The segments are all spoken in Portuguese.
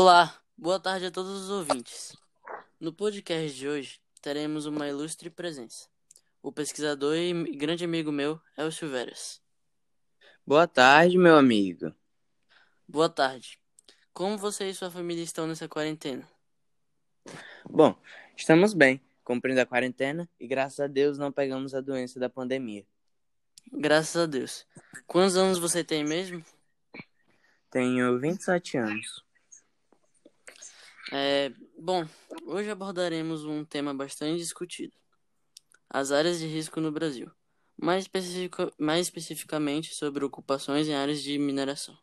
Olá, boa tarde a todos os ouvintes. No podcast de hoje teremos uma ilustre presença. O pesquisador e grande amigo meu, Elcio Veras. Boa tarde, meu amigo. Boa tarde. Como você e sua família estão nessa quarentena? Bom, estamos bem, cumprindo a quarentena e graças a Deus não pegamos a doença da pandemia. Graças a Deus. Quantos anos você tem mesmo? Tenho 27 anos. É, bom, hoje abordaremos um tema bastante discutido: as áreas de risco no Brasil, mais, especific, mais especificamente sobre ocupações em áreas de mineração.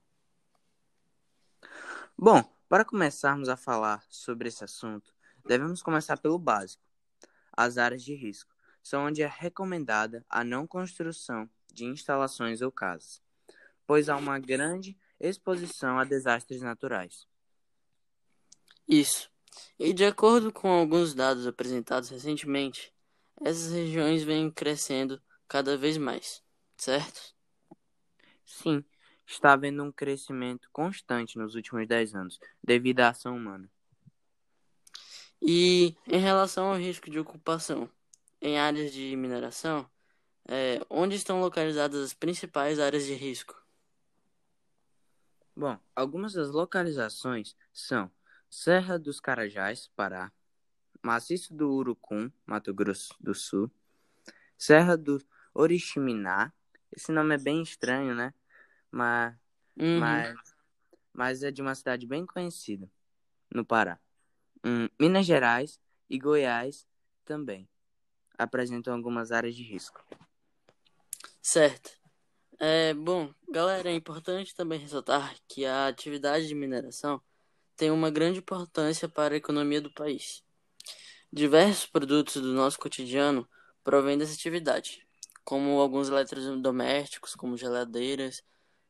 Bom, para começarmos a falar sobre esse assunto, devemos começar pelo básico. As áreas de risco são onde é recomendada a não construção de instalações ou casas, pois há uma grande exposição a desastres naturais. Isso. E de acordo com alguns dados apresentados recentemente, essas regiões vêm crescendo cada vez mais, certo? Sim, está havendo um crescimento constante nos últimos 10 anos, devido à ação humana. E em relação ao risco de ocupação em áreas de mineração, é, onde estão localizadas as principais áreas de risco? Bom, algumas das localizações são Serra dos Carajás, Pará, Maciço do Urucum, Mato Grosso do Sul, Serra do Oriximiná, esse nome é bem estranho, né? Mas, Uhum. mas, mas é de uma cidade bem conhecida, no Pará. Hum, Minas Gerais e Goiás também apresentam algumas áreas de risco. Certo. É, bom, galera, é importante também ressaltar que a atividade de mineração tem uma grande importância para a economia do país. Diversos produtos do nosso cotidiano provêm dessa atividade, como alguns eletrodomésticos, como geladeiras,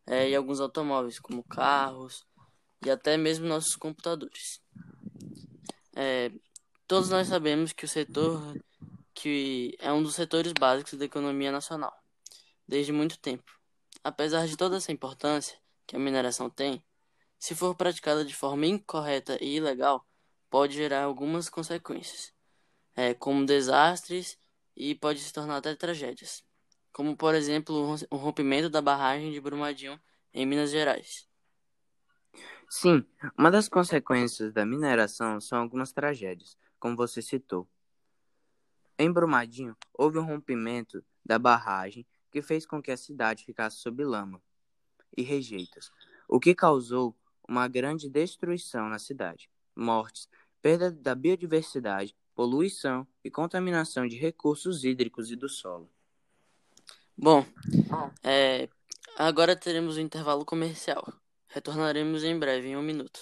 é, e alguns automóveis, como carros, e até mesmo nossos computadores. É, todos nós sabemos que o setor que é um dos setores básicos da economia nacional, desde muito tempo. Apesar de toda essa importância que a mineração tem, se for praticada de forma incorreta e ilegal, pode gerar algumas consequências, é, como desastres e pode se tornar até tragédias, como por exemplo o rompimento da barragem de Brumadinho em Minas Gerais. Sim, uma das consequências da mineração são algumas tragédias, como você citou. Em Brumadinho, houve um rompimento da barragem que fez com que a cidade ficasse sob lama e rejeitos, o que causou uma grande destruição na cidade, mortes, perda da biodiversidade, poluição e contaminação de recursos hídricos e do solo. Bom, é, agora teremos o um intervalo comercial. Retornaremos em breve, em um minuto.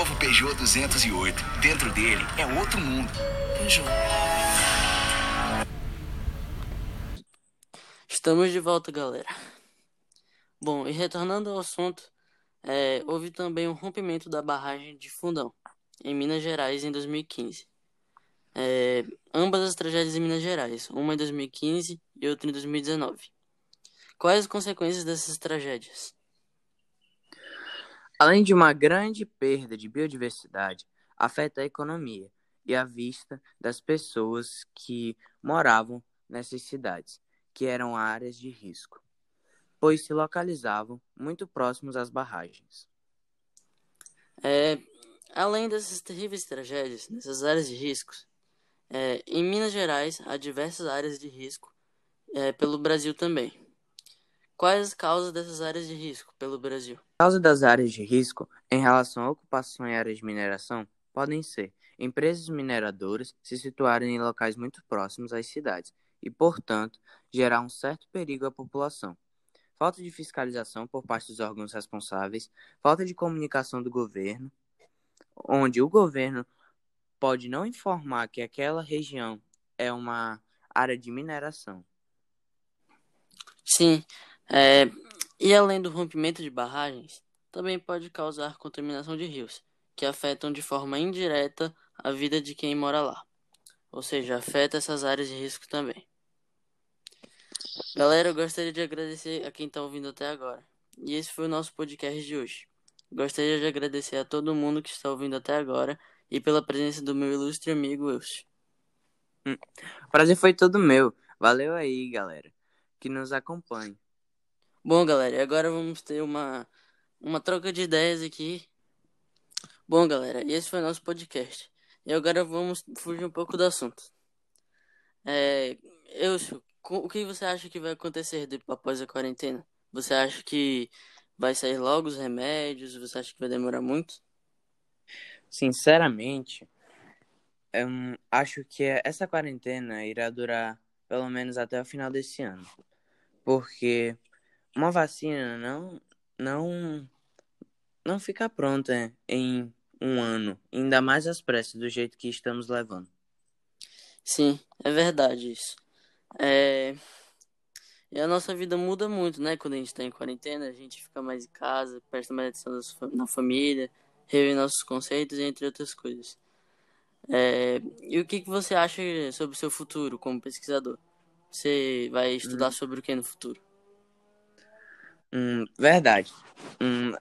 Novo Peugeot 208. Dentro dele é outro mundo. Peugeot. Estamos de volta, galera. Bom, e retornando ao assunto, é, houve também um rompimento da barragem de Fundão, em Minas Gerais, em 2015. É, ambas as tragédias em Minas Gerais, uma em 2015 e outra em 2019. Quais as consequências dessas tragédias? Além de uma grande perda de biodiversidade, afeta a economia e a vista das pessoas que moravam nessas cidades, que eram áreas de risco, pois se localizavam muito próximos às barragens. É, além dessas terríveis tragédias nessas áreas de riscos, É, em Minas Gerais, há diversas áreas de risco, é, pelo Brasil também. Quais as causas dessas áreas de risco pelo Brasil? A causa das áreas de risco em relação à ocupação em áreas de mineração podem ser empresas mineradoras se situarem em locais muito próximos às cidades e, portanto, gerar um certo perigo à população. Falta de fiscalização por parte dos órgãos responsáveis, falta de comunicação do governo, onde o governo pode não informar que aquela região é uma área de mineração. Sim, é, e além do rompimento de barragens, também pode causar contaminação de rios, que afetam de forma indireta a vida de quem mora lá. Ou seja, afeta essas áreas de risco também. Galera, eu gostaria de agradecer a quem está ouvindo até agora. E esse foi o nosso podcast de hoje. Gostaria de agradecer a todo mundo que está ouvindo até agora e pela presença do meu ilustre amigo Wilson. Hum, o prazer foi todo meu. Valeu aí, galera, que nos acompanhe. Bom, galera, agora vamos ter uma, uma troca de ideias aqui. Bom, galera, esse foi nosso podcast. E agora vamos fugir um pouco do assunto. É, Wilson, o que você acha que vai acontecer após a quarentena? Você acha que vai sair logo os remédios? Você acha que vai demorar muito? Sinceramente, eu acho que essa quarentena irá durar pelo menos até o final desse ano. Porque uma vacina não não não fica pronta em um ano, ainda mais às pressas do jeito que estamos levando. Sim, é verdade isso. É... E a nossa vida muda muito, né? Quando a gente está em quarentena, a gente fica mais em casa, presta mais atenção na família, rever nossos conceitos, entre outras coisas. É... E o que, que você acha sobre o seu futuro como pesquisador? Você vai estudar hum. sobre o que no futuro? Hum, verdade. Hum,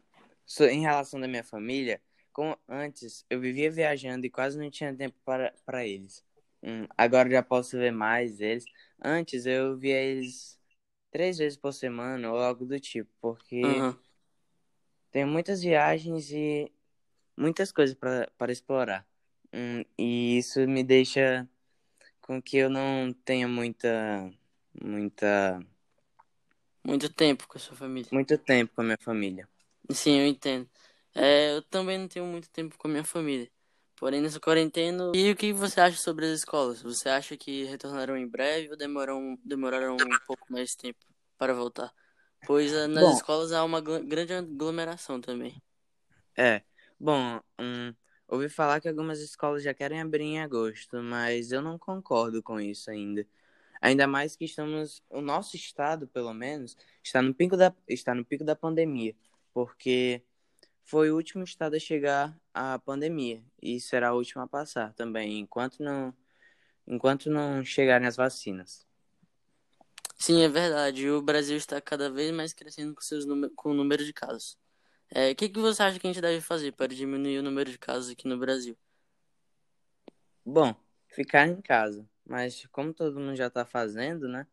em relação da minha família, como antes eu vivia viajando e quase não tinha tempo para, para eles. Hum, agora já posso ver mais eles. Antes eu via eles três vezes por semana ou algo do tipo, porque uhum. tem muitas viagens e muitas coisas para explorar. Hum, e isso me deixa com que eu não tenha muita. muita. Muito tempo com a sua família. Muito tempo com a minha família. Sim, eu entendo. É, eu também não tenho muito tempo com a minha família. Porém, nessa quarentena. E o que você acha sobre as escolas? Você acha que retornarão em breve ou demoraram, demoraram um pouco mais de tempo para voltar? Pois eh, nas Bom, escolas há uma grande aglomeração também. É. Bom, um, ouvi falar que algumas escolas já querem abrir em agosto, mas eu não concordo com isso ainda. Ainda mais que estamos. O nosso estado, pelo menos, está no pico da, está no pico da pandemia. Porque foi o último estado a chegar à pandemia e será o último a passar também, enquanto não, enquanto não chegarem as vacinas. Sim, é verdade. O Brasil está cada vez mais crescendo com, seus com o número de casos. É, o que, que você acha que a gente deve fazer para diminuir o número de casos aqui no Brasil? Bom, ficar em casa. Mas como todo mundo já está fazendo, né?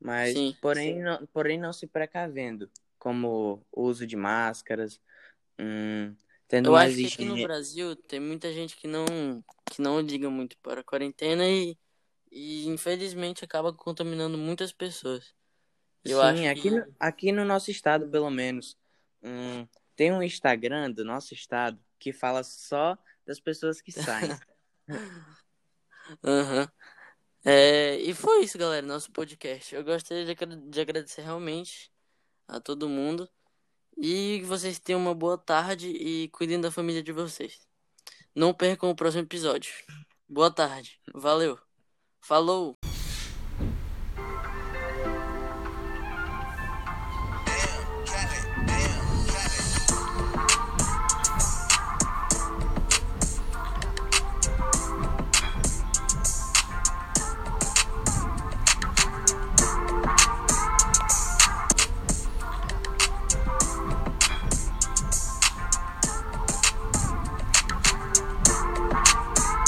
Mas sim, porém, sim. Não, porém não se precavendo, como o uso de máscaras, Hum, tendo eu acho que aqui no Brasil tem muita gente que não, que não liga muito para a quarentena e, e infelizmente acaba contaminando muitas pessoas. Eu Sim, aqui, que... no, aqui no nosso estado, pelo menos, hum, tem um Instagram do nosso estado que fala só das pessoas que saem. uhum. É, e foi isso, galera, nosso podcast. Eu gostaria de, de agradecer realmente a todo mundo. E que vocês tenham uma boa tarde e cuidem da família de vocês. Não percam o próximo episódio. Boa tarde. Valeu. Falou.